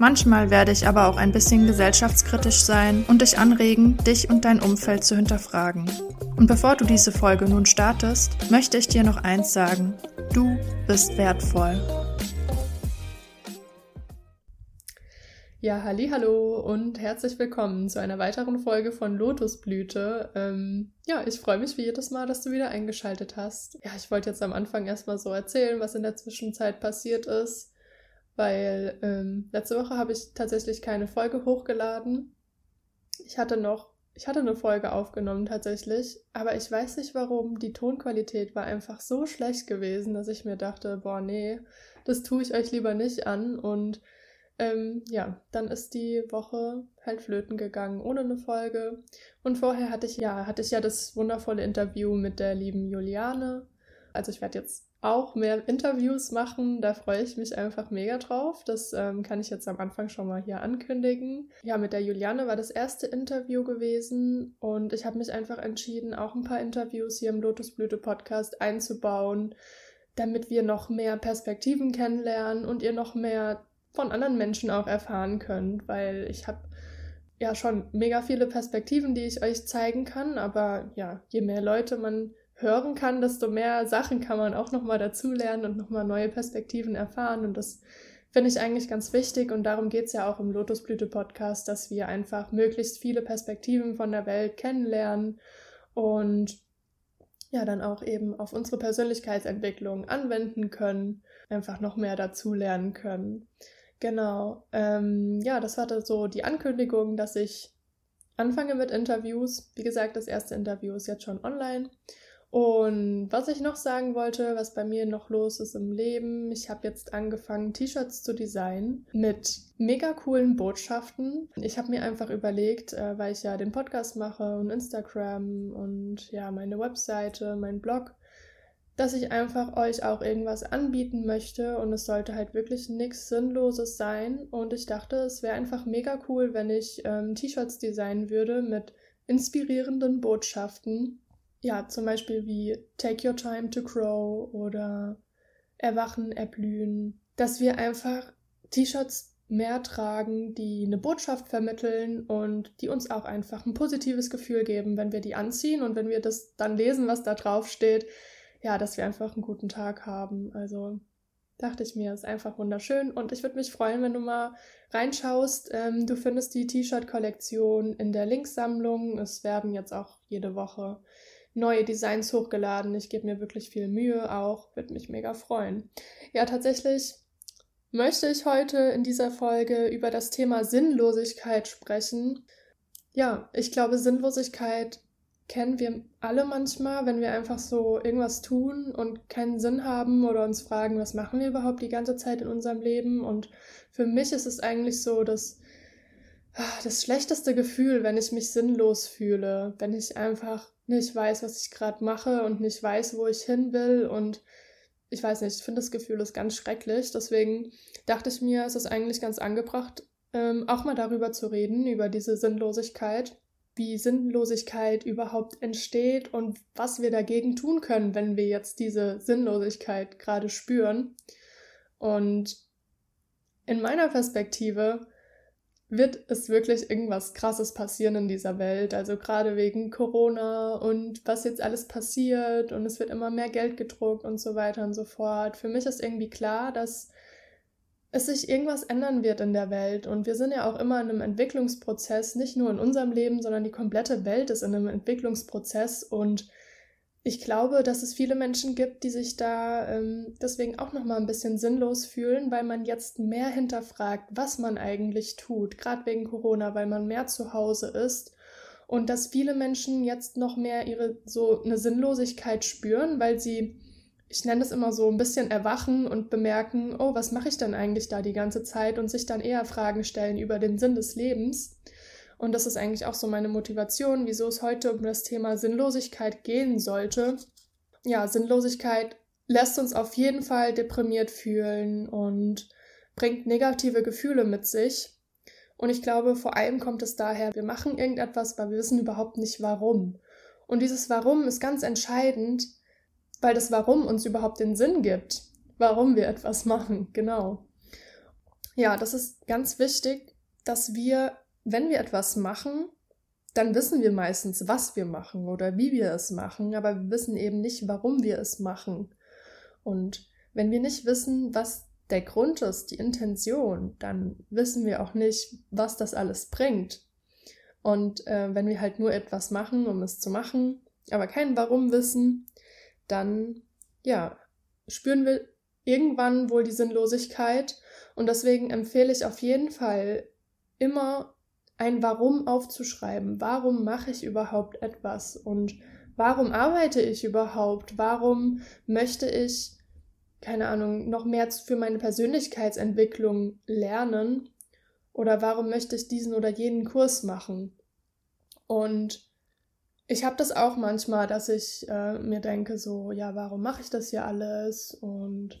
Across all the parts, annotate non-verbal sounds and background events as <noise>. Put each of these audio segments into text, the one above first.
Manchmal werde ich aber auch ein bisschen gesellschaftskritisch sein und dich anregen, dich und dein Umfeld zu hinterfragen. Und bevor du diese Folge nun startest, möchte ich dir noch eins sagen. Du bist wertvoll. Ja, halli, hallo und herzlich willkommen zu einer weiteren Folge von Lotusblüte. Ähm, ja, ich freue mich wie jedes Mal, dass du wieder eingeschaltet hast. Ja, ich wollte jetzt am Anfang erstmal so erzählen, was in der Zwischenzeit passiert ist weil ähm, letzte Woche habe ich tatsächlich keine Folge hochgeladen. Ich hatte noch, ich hatte eine Folge aufgenommen tatsächlich, aber ich weiß nicht warum. Die Tonqualität war einfach so schlecht gewesen, dass ich mir dachte, boah, nee, das tue ich euch lieber nicht an. Und ähm, ja, dann ist die Woche halt flöten gegangen ohne eine Folge. Und vorher hatte ich ja, hatte ich ja das wundervolle Interview mit der lieben Juliane. Also ich werde jetzt auch mehr Interviews machen. Da freue ich mich einfach mega drauf. Das ähm, kann ich jetzt am Anfang schon mal hier ankündigen. Ja, mit der Juliane war das erste Interview gewesen und ich habe mich einfach entschieden, auch ein paar Interviews hier im Lotusblüte Podcast einzubauen, damit wir noch mehr Perspektiven kennenlernen und ihr noch mehr von anderen Menschen auch erfahren könnt, weil ich habe ja schon mega viele Perspektiven, die ich euch zeigen kann, aber ja, je mehr Leute man hören kann, desto mehr Sachen kann man auch nochmal dazulernen und nochmal neue Perspektiven erfahren. Und das finde ich eigentlich ganz wichtig. Und darum geht es ja auch im Lotusblüte-Podcast, dass wir einfach möglichst viele Perspektiven von der Welt kennenlernen und ja, dann auch eben auf unsere Persönlichkeitsentwicklung anwenden können, einfach noch mehr dazulernen können. Genau. Ähm, ja, das war so die Ankündigung, dass ich anfange mit Interviews. Wie gesagt, das erste Interview ist jetzt schon online. Und was ich noch sagen wollte, was bei mir noch los ist im Leben, ich habe jetzt angefangen, T-Shirts zu designen mit mega coolen Botschaften. Ich habe mir einfach überlegt, äh, weil ich ja den Podcast mache und Instagram und ja, meine Webseite, mein Blog, dass ich einfach euch auch irgendwas anbieten möchte und es sollte halt wirklich nichts Sinnloses sein. Und ich dachte, es wäre einfach mega cool, wenn ich ähm, T-Shirts designen würde mit inspirierenden Botschaften ja, zum Beispiel wie Take Your Time to Grow oder Erwachen, Erblühen, dass wir einfach T-Shirts mehr tragen, die eine Botschaft vermitteln und die uns auch einfach ein positives Gefühl geben, wenn wir die anziehen und wenn wir das dann lesen, was da drauf steht, ja, dass wir einfach einen guten Tag haben. Also dachte ich mir, ist einfach wunderschön und ich würde mich freuen, wenn du mal reinschaust. Ähm, du findest die T-Shirt-Kollektion in der Linksammlung. Es werden jetzt auch jede Woche neue Designs hochgeladen. Ich gebe mir wirklich viel Mühe auch, würde mich mega freuen. Ja, tatsächlich möchte ich heute in dieser Folge über das Thema Sinnlosigkeit sprechen. Ja, ich glaube, Sinnlosigkeit kennen wir alle manchmal, wenn wir einfach so irgendwas tun und keinen Sinn haben oder uns fragen, was machen wir überhaupt die ganze Zeit in unserem Leben. Und für mich ist es eigentlich so, dass das schlechteste Gefühl, wenn ich mich sinnlos fühle, wenn ich einfach nicht weiß, was ich gerade mache und nicht weiß, wo ich hin will und ich weiß nicht, ich finde das Gefühl ist ganz schrecklich. Deswegen dachte ich mir, es ist eigentlich ganz angebracht, ähm, auch mal darüber zu reden, über diese Sinnlosigkeit, wie Sinnlosigkeit überhaupt entsteht und was wir dagegen tun können, wenn wir jetzt diese Sinnlosigkeit gerade spüren. Und in meiner Perspektive wird es wirklich irgendwas Krasses passieren in dieser Welt. Also gerade wegen Corona und was jetzt alles passiert und es wird immer mehr Geld gedruckt und so weiter und so fort. Für mich ist irgendwie klar, dass es sich irgendwas ändern wird in der Welt. Und wir sind ja auch immer in einem Entwicklungsprozess, nicht nur in unserem Leben, sondern die komplette Welt ist in einem Entwicklungsprozess und ich glaube, dass es viele Menschen gibt, die sich da ähm, deswegen auch noch mal ein bisschen sinnlos fühlen, weil man jetzt mehr hinterfragt, was man eigentlich tut, gerade wegen Corona, weil man mehr zu Hause ist und dass viele Menschen jetzt noch mehr ihre so eine Sinnlosigkeit spüren, weil sie ich nenne es immer so ein bisschen erwachen und bemerken, oh, was mache ich denn eigentlich da die ganze Zeit und sich dann eher Fragen stellen über den Sinn des Lebens. Und das ist eigentlich auch so meine Motivation, wieso es heute um das Thema Sinnlosigkeit gehen sollte. Ja, Sinnlosigkeit lässt uns auf jeden Fall deprimiert fühlen und bringt negative Gefühle mit sich. Und ich glaube, vor allem kommt es daher, wir machen irgendetwas, weil wir wissen überhaupt nicht warum. Und dieses Warum ist ganz entscheidend, weil das Warum uns überhaupt den Sinn gibt, warum wir etwas machen, genau. Ja, das ist ganz wichtig, dass wir, wenn wir etwas machen, dann wissen wir meistens, was wir machen oder wie wir es machen, aber wir wissen eben nicht, warum wir es machen. Und wenn wir nicht wissen, was der Grund ist, die Intention, dann wissen wir auch nicht, was das alles bringt. Und äh, wenn wir halt nur etwas machen, um es zu machen, aber kein Warum wissen, dann ja, spüren wir irgendwann wohl die Sinnlosigkeit. Und deswegen empfehle ich auf jeden Fall immer ein Warum aufzuschreiben. Warum mache ich überhaupt etwas? Und warum arbeite ich überhaupt? Warum möchte ich keine Ahnung, noch mehr für meine Persönlichkeitsentwicklung lernen? Oder warum möchte ich diesen oder jenen Kurs machen? Und ich habe das auch manchmal, dass ich äh, mir denke, so, ja, warum mache ich das hier alles? Und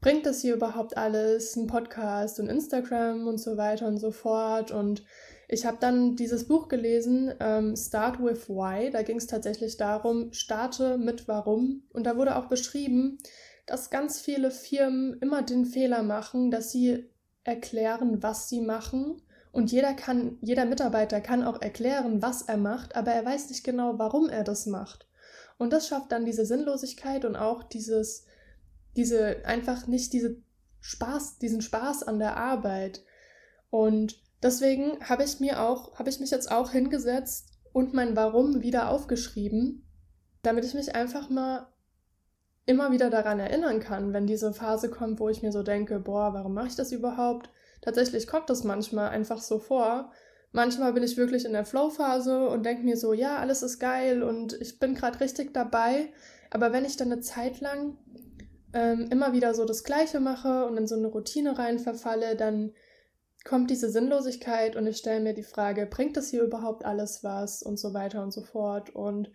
bringt das hier überhaupt alles? Ein Podcast und Instagram und so weiter und so fort. Und ich habe dann dieses Buch gelesen, ähm, Start with Why. Da ging es tatsächlich darum, starte mit Warum. Und da wurde auch beschrieben, dass ganz viele Firmen immer den Fehler machen, dass sie erklären, was sie machen. Und jeder kann, jeder Mitarbeiter kann auch erklären, was er macht, aber er weiß nicht genau, warum er das macht. Und das schafft dann diese Sinnlosigkeit und auch dieses, diese, einfach nicht diese Spaß, diesen Spaß an der Arbeit. Und deswegen habe ich mir auch, habe ich mich jetzt auch hingesetzt und mein Warum wieder aufgeschrieben, damit ich mich einfach mal immer wieder daran erinnern kann, wenn diese Phase kommt, wo ich mir so denke, boah, warum mache ich das überhaupt? Tatsächlich kommt das manchmal einfach so vor. Manchmal bin ich wirklich in der Flow-Phase und denke mir so, ja, alles ist geil und ich bin gerade richtig dabei. Aber wenn ich dann eine Zeit lang ähm, immer wieder so das Gleiche mache und in so eine Routine rein verfalle, dann kommt diese Sinnlosigkeit und ich stelle mir die Frage, bringt das hier überhaupt alles was und so weiter und so fort. Und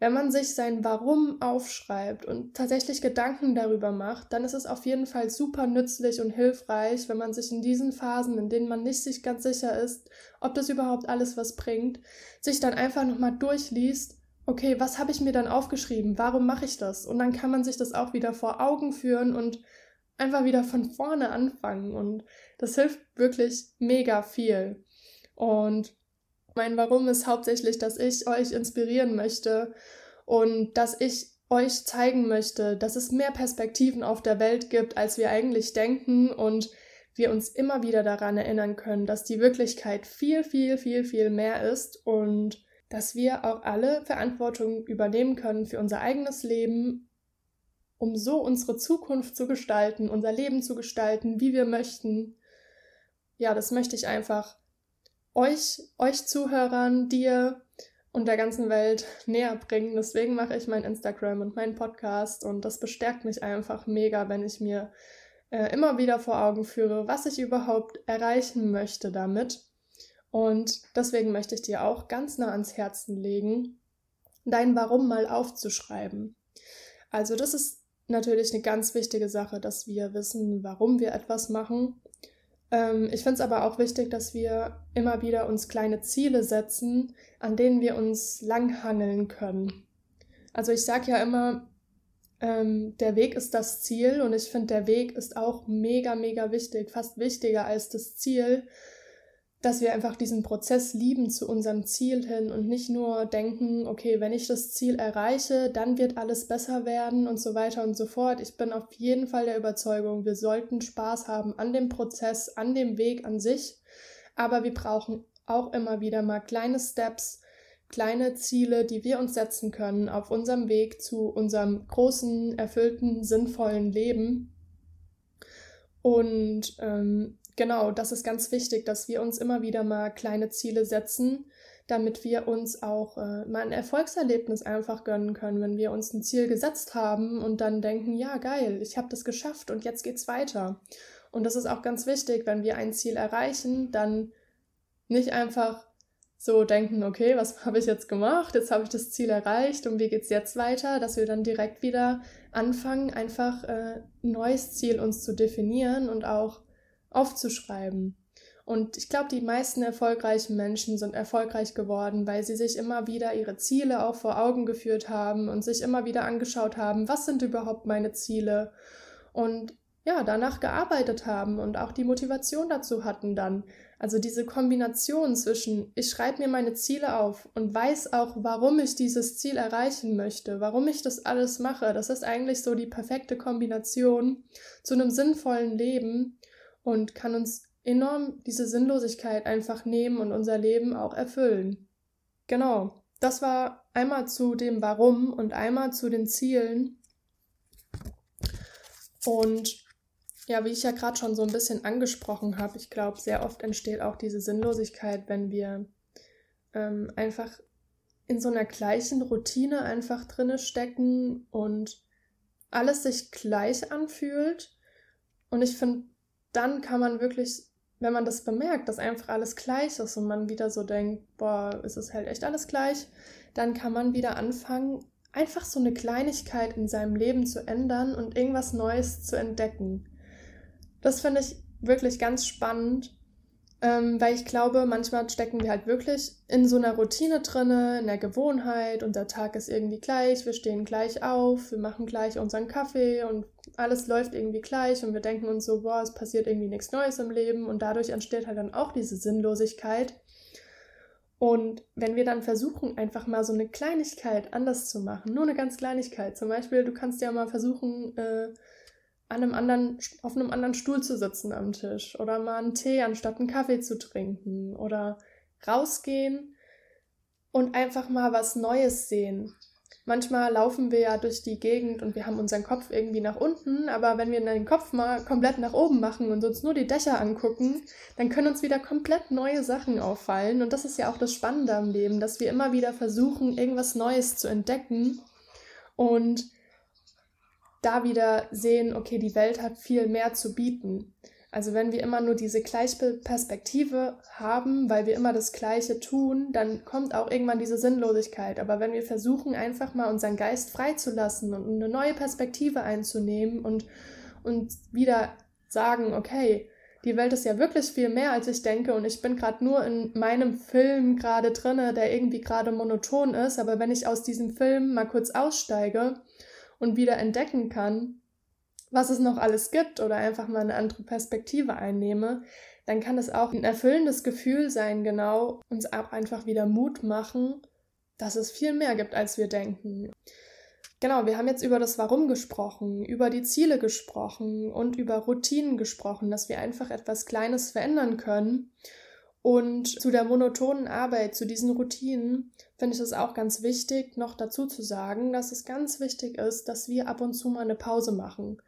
wenn man sich sein Warum aufschreibt und tatsächlich Gedanken darüber macht, dann ist es auf jeden Fall super nützlich und hilfreich, wenn man sich in diesen Phasen, in denen man nicht sich ganz sicher ist, ob das überhaupt alles was bringt, sich dann einfach nochmal durchliest, okay, was habe ich mir dann aufgeschrieben? Warum mache ich das? Und dann kann man sich das auch wieder vor Augen führen und einfach wieder von vorne anfangen. Und das hilft wirklich mega viel. Und mein Warum ist hauptsächlich, dass ich euch inspirieren möchte und dass ich euch zeigen möchte, dass es mehr Perspektiven auf der Welt gibt, als wir eigentlich denken und wir uns immer wieder daran erinnern können, dass die Wirklichkeit viel, viel, viel, viel mehr ist und dass wir auch alle Verantwortung übernehmen können für unser eigenes Leben, um so unsere Zukunft zu gestalten, unser Leben zu gestalten, wie wir möchten. Ja, das möchte ich einfach euch, euch Zuhörern, dir und der ganzen Welt näher bringen. Deswegen mache ich mein Instagram und meinen Podcast und das bestärkt mich einfach mega, wenn ich mir äh, immer wieder vor Augen führe, was ich überhaupt erreichen möchte damit. Und deswegen möchte ich dir auch ganz nah ans Herzen legen, dein Warum mal aufzuschreiben. Also das ist natürlich eine ganz wichtige Sache, dass wir wissen, warum wir etwas machen ähm, ich finde es aber auch wichtig, dass wir immer wieder uns kleine Ziele setzen, an denen wir uns langhangeln können. Also ich sage ja immer, ähm, der Weg ist das Ziel und ich finde, der Weg ist auch mega, mega wichtig, fast wichtiger als das Ziel, dass wir einfach diesen Prozess lieben zu unserem Ziel hin und nicht nur denken, okay, wenn ich das Ziel erreiche, dann wird alles besser werden und so weiter und so fort. Ich bin auf jeden Fall der Überzeugung, wir sollten Spaß haben an dem Prozess, an dem Weg an sich, aber wir brauchen auch immer wieder mal kleine Steps, kleine Ziele, die wir uns setzen können auf unserem Weg zu unserem großen, erfüllten, sinnvollen Leben. Und ähm, genau, das ist ganz wichtig, dass wir uns immer wieder mal kleine Ziele setzen, damit wir uns auch äh, mal ein Erfolgserlebnis einfach gönnen können, wenn wir uns ein Ziel gesetzt haben und dann denken, ja, geil, ich habe das geschafft und jetzt geht's weiter. Und das ist auch ganz wichtig, wenn wir ein Ziel erreichen, dann nicht einfach so denken, okay, was <laughs> habe ich jetzt gemacht? Jetzt habe ich das Ziel erreicht und wie geht es jetzt weiter? Dass wir dann direkt wieder anfangen, einfach äh, ein neues Ziel uns zu definieren und auch aufzuschreiben. Und ich glaube, die meisten erfolgreichen Menschen sind erfolgreich geworden, weil sie sich immer wieder ihre Ziele auch vor Augen geführt haben und sich immer wieder angeschaut haben, was sind überhaupt meine Ziele und ja, danach gearbeitet haben und auch die Motivation dazu hatten dann. Also diese Kombination zwischen, ich schreibe mir meine Ziele auf und weiß auch, warum ich dieses Ziel erreichen möchte, warum ich das alles mache, das ist eigentlich so die perfekte Kombination zu einem sinnvollen Leben und kann uns enorm diese Sinnlosigkeit einfach nehmen und unser Leben auch erfüllen. Genau, das war einmal zu dem Warum und einmal zu den Zielen. Und ja, wie ich ja gerade schon so ein bisschen angesprochen habe, ich glaube, sehr oft entsteht auch diese Sinnlosigkeit, wenn wir ähm, einfach in so einer gleichen Routine einfach drinne stecken und alles sich gleich anfühlt. Und ich finde, dann kann man wirklich, wenn man das bemerkt, dass einfach alles gleich ist und man wieder so denkt, boah, ist es halt echt alles gleich, dann kann man wieder anfangen, einfach so eine Kleinigkeit in seinem Leben zu ändern und irgendwas Neues zu entdecken. Das finde ich wirklich ganz spannend, ähm, weil ich glaube, manchmal stecken wir halt wirklich in so einer Routine drinne, in der Gewohnheit und der Tag ist irgendwie gleich, wir stehen gleich auf, wir machen gleich unseren Kaffee und alles läuft irgendwie gleich und wir denken uns so, boah, es passiert irgendwie nichts Neues im Leben und dadurch entsteht halt dann auch diese Sinnlosigkeit. Und wenn wir dann versuchen, einfach mal so eine Kleinigkeit anders zu machen, nur eine ganz Kleinigkeit, zum Beispiel, du kannst ja mal versuchen, äh, an einem anderen, auf einem anderen Stuhl zu sitzen am Tisch oder mal einen Tee anstatt einen Kaffee zu trinken oder rausgehen und einfach mal was Neues sehen. Manchmal laufen wir ja durch die Gegend und wir haben unseren Kopf irgendwie nach unten, aber wenn wir den Kopf mal komplett nach oben machen und uns nur die Dächer angucken, dann können uns wieder komplett neue Sachen auffallen. Und das ist ja auch das Spannende am Leben, dass wir immer wieder versuchen, irgendwas Neues zu entdecken und da wieder sehen, okay, die Welt hat viel mehr zu bieten. Also wenn wir immer nur diese gleiche Perspektive haben, weil wir immer das Gleiche tun, dann kommt auch irgendwann diese Sinnlosigkeit. Aber wenn wir versuchen, einfach mal unseren Geist freizulassen und eine neue Perspektive einzunehmen und, und wieder sagen, okay, die Welt ist ja wirklich viel mehr, als ich denke und ich bin gerade nur in meinem Film gerade drinne, der irgendwie gerade monoton ist, aber wenn ich aus diesem Film mal kurz aussteige und wieder entdecken kann, was es noch alles gibt oder einfach mal eine andere Perspektive einnehme, dann kann es auch ein erfüllendes Gefühl sein, genau, uns auch einfach wieder Mut machen, dass es viel mehr gibt, als wir denken. Genau, wir haben jetzt über das Warum gesprochen, über die Ziele gesprochen und über Routinen gesprochen, dass wir einfach etwas Kleines verändern können und zu der monotonen Arbeit, zu diesen Routinen, finde ich es auch ganz wichtig, noch dazu zu sagen, dass es ganz wichtig ist, dass wir ab und zu mal eine Pause machen.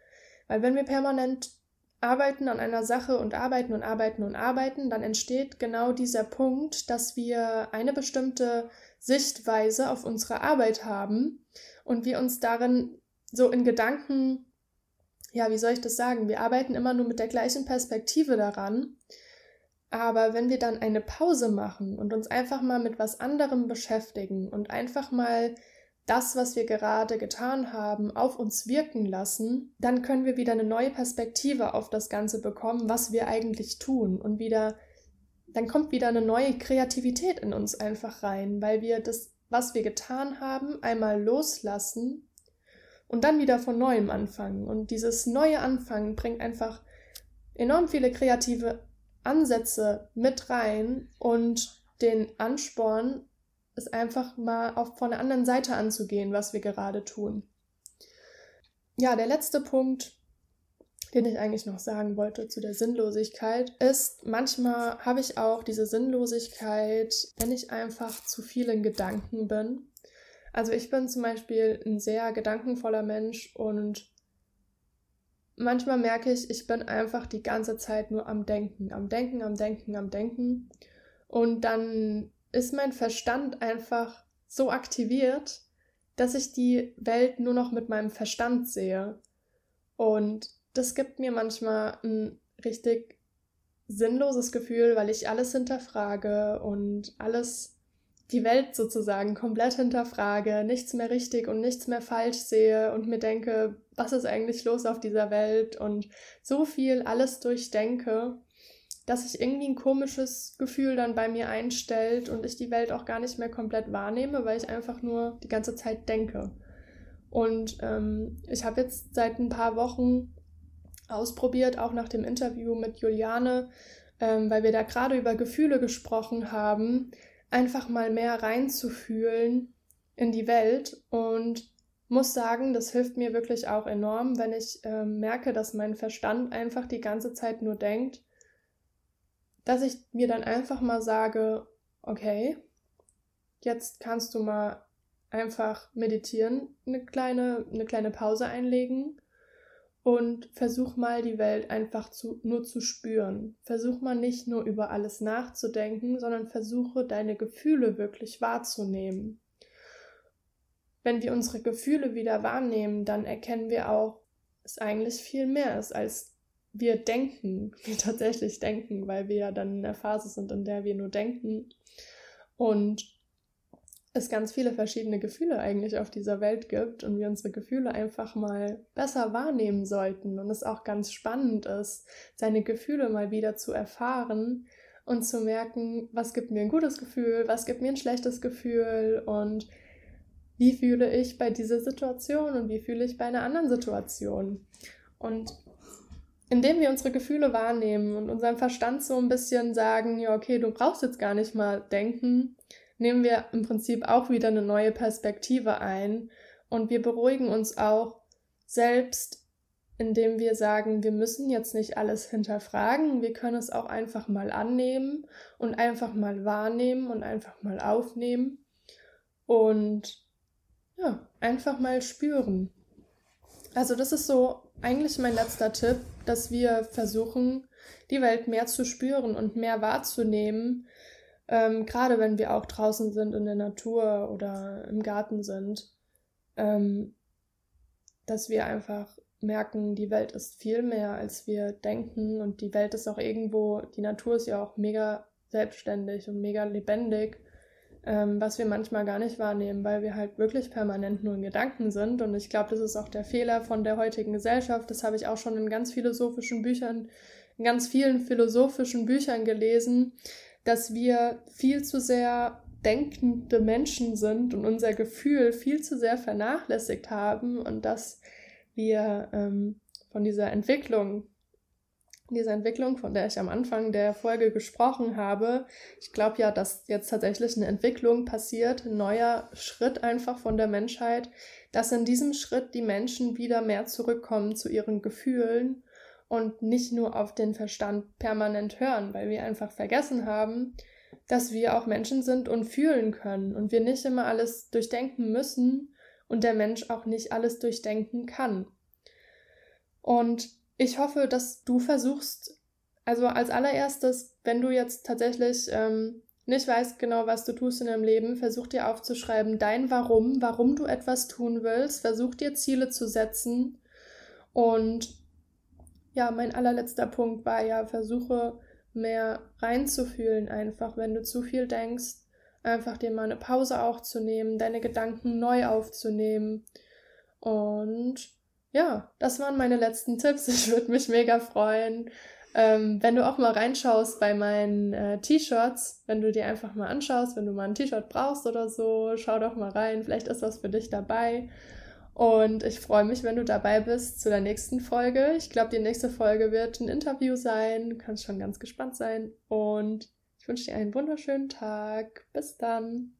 Weil wenn wir permanent arbeiten an einer Sache und arbeiten und arbeiten und arbeiten, dann entsteht genau dieser Punkt, dass wir eine bestimmte Sichtweise auf unsere Arbeit haben und wir uns darin so in Gedanken, ja, wie soll ich das sagen, wir arbeiten immer nur mit der gleichen Perspektive daran aber wenn wir dann eine Pause machen und uns einfach mal mit was anderem beschäftigen und einfach mal das, was wir gerade getan haben, auf uns wirken lassen, dann können wir wieder eine neue Perspektive auf das Ganze bekommen, was wir eigentlich tun und wieder, dann kommt wieder eine neue Kreativität in uns einfach rein, weil wir das, was wir getan haben, einmal loslassen und dann wieder von neuem anfangen. Und dieses neue Anfangen bringt einfach enorm viele kreative Ansätze mit rein und den Ansporn, es einfach mal auf, von der anderen Seite anzugehen, was wir gerade tun. Ja, der letzte Punkt, den ich eigentlich noch sagen wollte zu der Sinnlosigkeit, ist, manchmal habe ich auch diese Sinnlosigkeit, wenn ich einfach zu vielen Gedanken bin. Also ich bin zum Beispiel ein sehr gedankenvoller Mensch und manchmal merke ich, ich bin einfach die ganze Zeit nur am Denken, am Denken, am Denken, am Denken. Und dann ist mein Verstand einfach so aktiviert, dass ich die Welt nur noch mit meinem Verstand sehe. Und das gibt mir manchmal ein richtig sinnloses Gefühl, weil ich alles hinterfrage und alles, die Welt sozusagen komplett hinterfrage, nichts mehr richtig und nichts mehr falsch sehe und mir denke, was ist eigentlich los auf dieser Welt und so viel alles durchdenke, dass sich irgendwie ein komisches Gefühl dann bei mir einstellt und ich die Welt auch gar nicht mehr komplett wahrnehme, weil ich einfach nur die ganze Zeit denke. Und ähm, ich habe jetzt seit ein paar Wochen ausprobiert, auch nach dem Interview mit Juliane, ähm, weil wir da gerade über Gefühle gesprochen haben, einfach mal mehr reinzufühlen in die Welt und muss sagen, das hilft mir wirklich auch enorm, wenn ich äh, merke, dass mein Verstand einfach die ganze Zeit nur denkt, dass ich mir dann einfach mal sage, okay, jetzt kannst du mal einfach meditieren, eine kleine, eine kleine Pause einlegen und versuch mal die Welt einfach zu, nur zu spüren. Versuch mal nicht nur über alles nachzudenken, sondern versuche deine Gefühle wirklich wahrzunehmen. Wenn wir unsere Gefühle wieder wahrnehmen, dann erkennen wir auch, dass eigentlich viel mehr ist, als wir denken, <laughs> wir tatsächlich denken, weil wir ja dann in der Phase sind, in der wir nur denken. Und es ganz viele verschiedene Gefühle eigentlich auf dieser Welt gibt und wir unsere Gefühle einfach mal besser wahrnehmen sollten und es auch ganz spannend ist, seine Gefühle mal wieder zu erfahren und zu merken, was gibt mir ein gutes Gefühl, was gibt mir ein schlechtes Gefühl und wie fühle ich bei dieser Situation und wie fühle ich bei einer anderen Situation. Und indem wir unsere Gefühle wahrnehmen und unserem Verstand so ein bisschen sagen, ja, okay, du brauchst jetzt gar nicht mal denken, nehmen wir im Prinzip auch wieder eine neue Perspektive ein und wir beruhigen uns auch selbst, indem wir sagen, wir müssen jetzt nicht alles hinterfragen, wir können es auch einfach mal annehmen und einfach mal wahrnehmen und einfach mal aufnehmen und ja, einfach mal spüren. Also das ist so eigentlich mein letzter Tipp, dass wir versuchen, die Welt mehr zu spüren und mehr wahrzunehmen, ähm, gerade wenn wir auch draußen sind in der Natur oder im Garten sind, ähm, dass wir einfach merken, die Welt ist viel mehr, als wir denken. Und die Welt ist auch irgendwo, die Natur ist ja auch mega selbstständig und mega lebendig, ähm, was wir manchmal gar nicht wahrnehmen, weil wir halt wirklich permanent nur in Gedanken sind. Und ich glaube, das ist auch der Fehler von der heutigen Gesellschaft, das habe ich auch schon in ganz philosophischen Büchern, in ganz vielen philosophischen Büchern gelesen, dass wir viel zu sehr denkende Menschen sind und unser Gefühl viel zu sehr vernachlässigt haben und dass wir ähm, von dieser Entwicklung, dieser Entwicklung, von der ich am Anfang der Folge gesprochen habe, ich glaube ja, dass jetzt tatsächlich eine Entwicklung passiert, ein neuer Schritt einfach von der Menschheit, dass in diesem Schritt die Menschen wieder mehr zurückkommen zu ihren Gefühlen und nicht nur auf den Verstand permanent hören, weil wir einfach vergessen haben, dass wir auch Menschen sind und fühlen können und wir nicht immer alles durchdenken müssen und der Mensch auch nicht alles durchdenken kann. Und ich hoffe, dass du versuchst, also als allererstes, wenn du jetzt tatsächlich ähm, nicht weißt genau, was du tust in deinem Leben, versuch dir aufzuschreiben, dein Warum, warum du etwas tun willst, versuch dir Ziele zu setzen und ja, mein allerletzter Punkt war ja, versuche mehr reinzufühlen einfach, wenn du zu viel denkst, einfach dir mal eine Pause auch zu nehmen, deine Gedanken neu aufzunehmen. Und ja, das waren meine letzten Tipps. <laughs> Ich würde mich mega freuen, ähm, wenn du auch mal reinschaust bei meinen äh, T-Shirts, wenn du dir einfach mal anschaust, wenn du mal ein T-Shirt brauchst oder so, schau doch mal rein, vielleicht ist was für dich dabei. Und ich freue mich, wenn du dabei bist zu der nächsten Folge. Ich glaube, die nächste Folge wird ein Interview sein. Du kannst schon ganz gespannt sein. Und ich wünsche dir einen wunderschönen Tag. Bis dann.